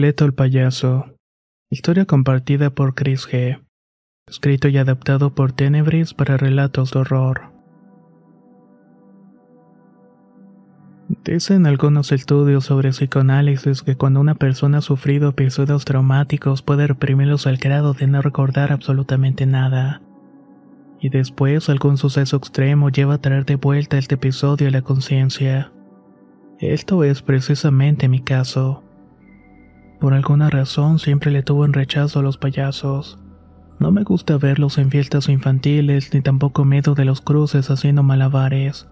Cleto el payaso. Historia compartida por Chris G. Escrito y adaptado por Tenebris para relatos de horror. Dicen algunos estudios sobre psicoanálisis que cuando una persona ha sufrido episodios traumáticos puede reprimirlos al grado de no recordar absolutamente nada. Y después algún suceso extremo lleva a traer de vuelta este episodio a la conciencia. Esto es precisamente mi caso. Por alguna razón siempre le tuvo en rechazo a los payasos. No me gusta verlos en fiestas infantiles, ni tampoco miedo de los cruces haciendo malabares.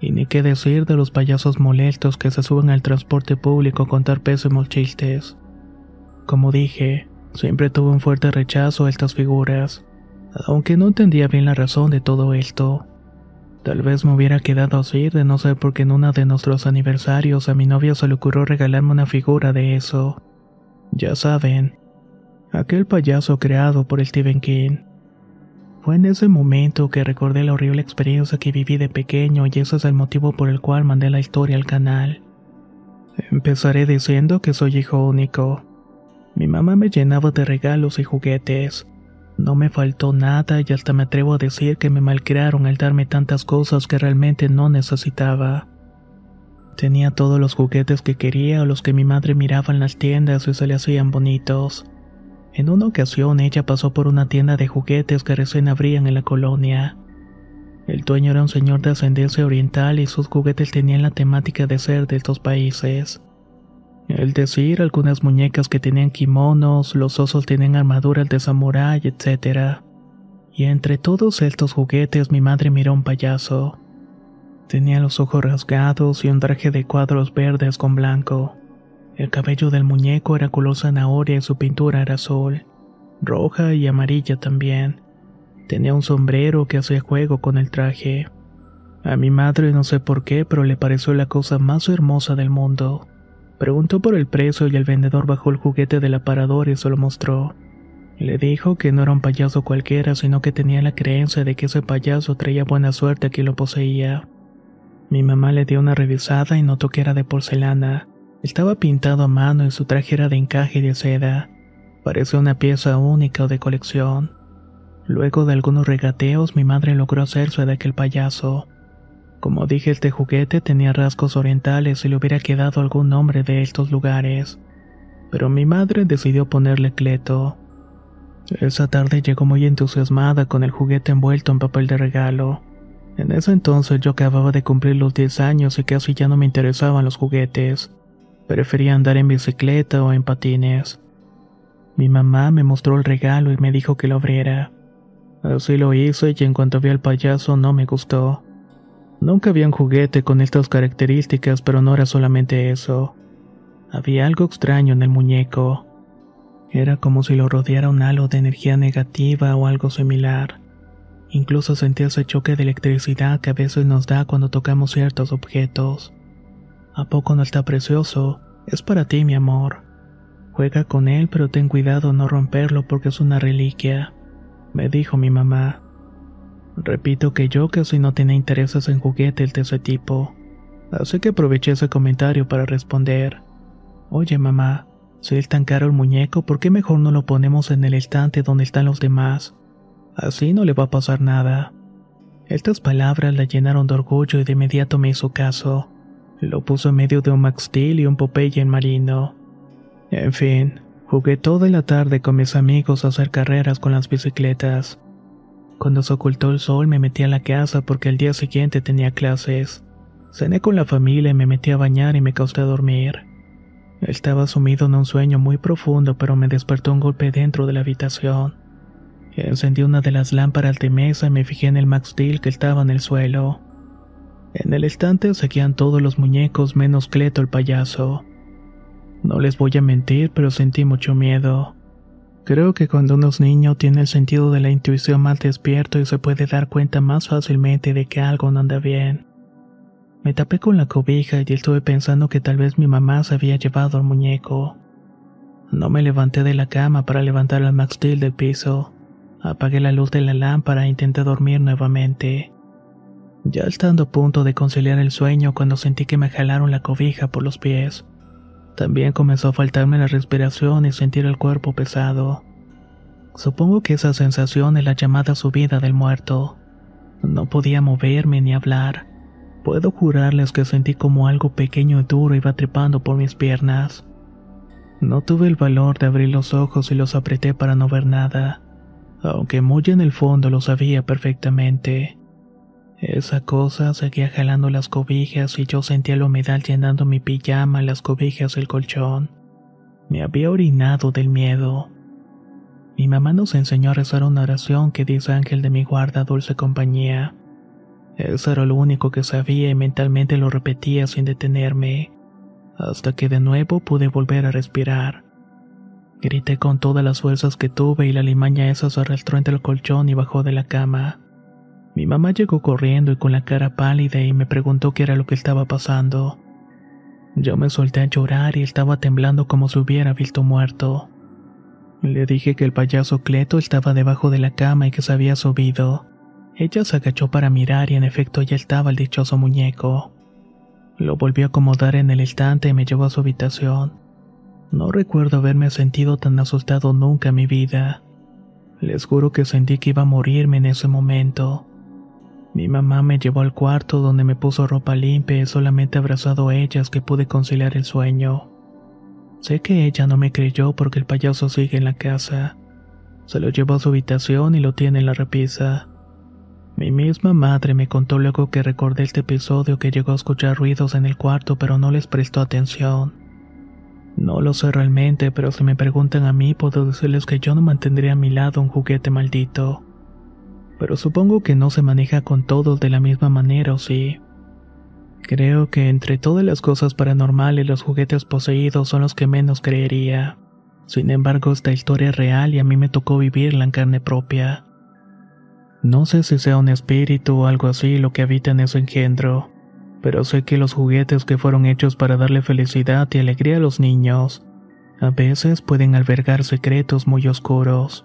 Y ni qué decir de los payasos molestos que se suben al transporte público a contar pésimos chistes. Como dije, siempre tuve un fuerte rechazo a estas figuras, aunque no entendía bien la razón de todo esto. Tal vez me hubiera quedado así de no ser porque en uno de nuestros aniversarios a mi novia se le ocurrió regalarme una figura de eso. Ya saben, aquel payaso creado por Stephen King. Fue en ese momento que recordé la horrible experiencia que viví de pequeño y ese es el motivo por el cual mandé la historia al canal. Empezaré diciendo que soy hijo único. Mi mamá me llenaba de regalos y juguetes. No me faltó nada y hasta me atrevo a decir que me malcriaron al darme tantas cosas que realmente no necesitaba. Tenía todos los juguetes que quería o los que mi madre miraba en las tiendas y se le hacían bonitos. En una ocasión ella pasó por una tienda de juguetes que recién abrían en la colonia. El dueño era un señor de ascendencia oriental y sus juguetes tenían la temática de ser de estos países. Es decir, algunas muñecas que tenían kimonos, los osos tenían armaduras de samurái, etc. Y entre todos estos juguetes mi madre miró un payaso. Tenía los ojos rasgados y un traje de cuadros verdes con blanco. El cabello del muñeco era color zanahoria y su pintura era azul, roja y amarilla también. Tenía un sombrero que hacía juego con el traje. A mi madre no sé por qué, pero le pareció la cosa más hermosa del mundo. Preguntó por el precio y el vendedor bajó el juguete del aparador y se lo mostró. Le dijo que no era un payaso cualquiera, sino que tenía la creencia de que ese payaso traía buena suerte a quien lo poseía. Mi mamá le dio una revisada y notó que era de porcelana. Estaba pintado a mano y su traje era de encaje de seda. Parecía una pieza única o de colección. Luego de algunos regateos, mi madre logró hacerse de aquel payaso. Como dije, este juguete tenía rasgos orientales y le hubiera quedado algún nombre de estos lugares. Pero mi madre decidió ponerle Cleto. Esa tarde llegó muy entusiasmada con el juguete envuelto en papel de regalo. En ese entonces yo acababa de cumplir los 10 años y casi ya no me interesaban los juguetes. Prefería andar en bicicleta o en patines. Mi mamá me mostró el regalo y me dijo que lo abriera. Así lo hice y en cuanto vi al payaso no me gustó. Nunca había un juguete con estas características, pero no era solamente eso. Había algo extraño en el muñeco. Era como si lo rodeara un halo de energía negativa o algo similar. Incluso sentí ese choque de electricidad que a veces nos da cuando tocamos ciertos objetos. ¿A poco no está precioso? Es para ti, mi amor. Juega con él, pero ten cuidado no romperlo porque es una reliquia, me dijo mi mamá. Repito que yo casi no tenía intereses en juguetes de ese tipo, así que aproveché ese comentario para responder. Oye, mamá, si es tan caro el muñeco, ¿por qué mejor no lo ponemos en el estante donde están los demás? Así no le va a pasar nada. Estas palabras la llenaron de orgullo y de inmediato me hizo caso. Lo puso en medio de un Max Steel y un Popeye en marino. En fin, jugué toda la tarde con mis amigos a hacer carreras con las bicicletas. Cuando se ocultó el sol me metí a la casa porque el día siguiente tenía clases. Cené con la familia y me metí a bañar y me acosté a dormir. Estaba sumido en un sueño muy profundo pero me despertó un golpe dentro de la habitación. Encendí una de las lámparas de mesa y me fijé en el Max Steel que estaba en el suelo. En el estante seguían todos los muñecos menos Cleto el payaso. No les voy a mentir, pero sentí mucho miedo. Creo que cuando uno es niño tiene el sentido de la intuición más despierto y se puede dar cuenta más fácilmente de que algo no anda bien. Me tapé con la cobija y estuve pensando que tal vez mi mamá se había llevado al muñeco. No me levanté de la cama para levantar al Max Steel del piso. Apagué la luz de la lámpara e intenté dormir nuevamente. Ya estando a punto de conciliar el sueño cuando sentí que me jalaron la cobija por los pies. También comenzó a faltarme la respiración y sentir el cuerpo pesado. Supongo que esa sensación es la llamada subida del muerto. No podía moverme ni hablar. Puedo jurarles que sentí como algo pequeño y duro iba trepando por mis piernas. No tuve el valor de abrir los ojos y los apreté para no ver nada, aunque muy en el fondo lo sabía perfectamente. Esa cosa seguía jalando las cobijas y yo sentía la humedad llenando mi pijama, las cobijas el colchón. Me había orinado del miedo. Mi mamá nos enseñó a rezar una oración que dice ángel de mi guarda, dulce compañía. Eso era lo único que sabía y mentalmente lo repetía sin detenerme, hasta que de nuevo pude volver a respirar. Grité con todas las fuerzas que tuve y la limaña esa se arrastró entre el colchón y bajó de la cama. Mi mamá llegó corriendo y con la cara pálida y me preguntó qué era lo que estaba pasando. Yo me solté a llorar y estaba temblando como si hubiera visto muerto. Le dije que el payaso Cleto estaba debajo de la cama y que se había subido. Ella se agachó para mirar y en efecto ya estaba el dichoso muñeco. Lo volvió a acomodar en el estante y me llevó a su habitación. No recuerdo haberme sentido tan asustado nunca en mi vida. Les juro que sentí que iba a morirme en ese momento. Mi mamá me llevó al cuarto donde me puso ropa limpia y solamente abrazado a ellas que pude conciliar el sueño. Sé que ella no me creyó porque el payaso sigue en la casa. Se lo llevó a su habitación y lo tiene en la repisa. Mi misma madre me contó luego que recordé este episodio que llegó a escuchar ruidos en el cuarto pero no les prestó atención. No lo sé realmente, pero si me preguntan a mí puedo decirles que yo no mantendría a mi lado un juguete maldito pero supongo que no se maneja con todos de la misma manera, ¿o sí? Creo que entre todas las cosas paranormales los juguetes poseídos son los que menos creería. Sin embargo, esta historia es real y a mí me tocó vivirla en carne propia. No sé si sea un espíritu o algo así lo que habita en ese engendro, pero sé que los juguetes que fueron hechos para darle felicidad y alegría a los niños, a veces pueden albergar secretos muy oscuros.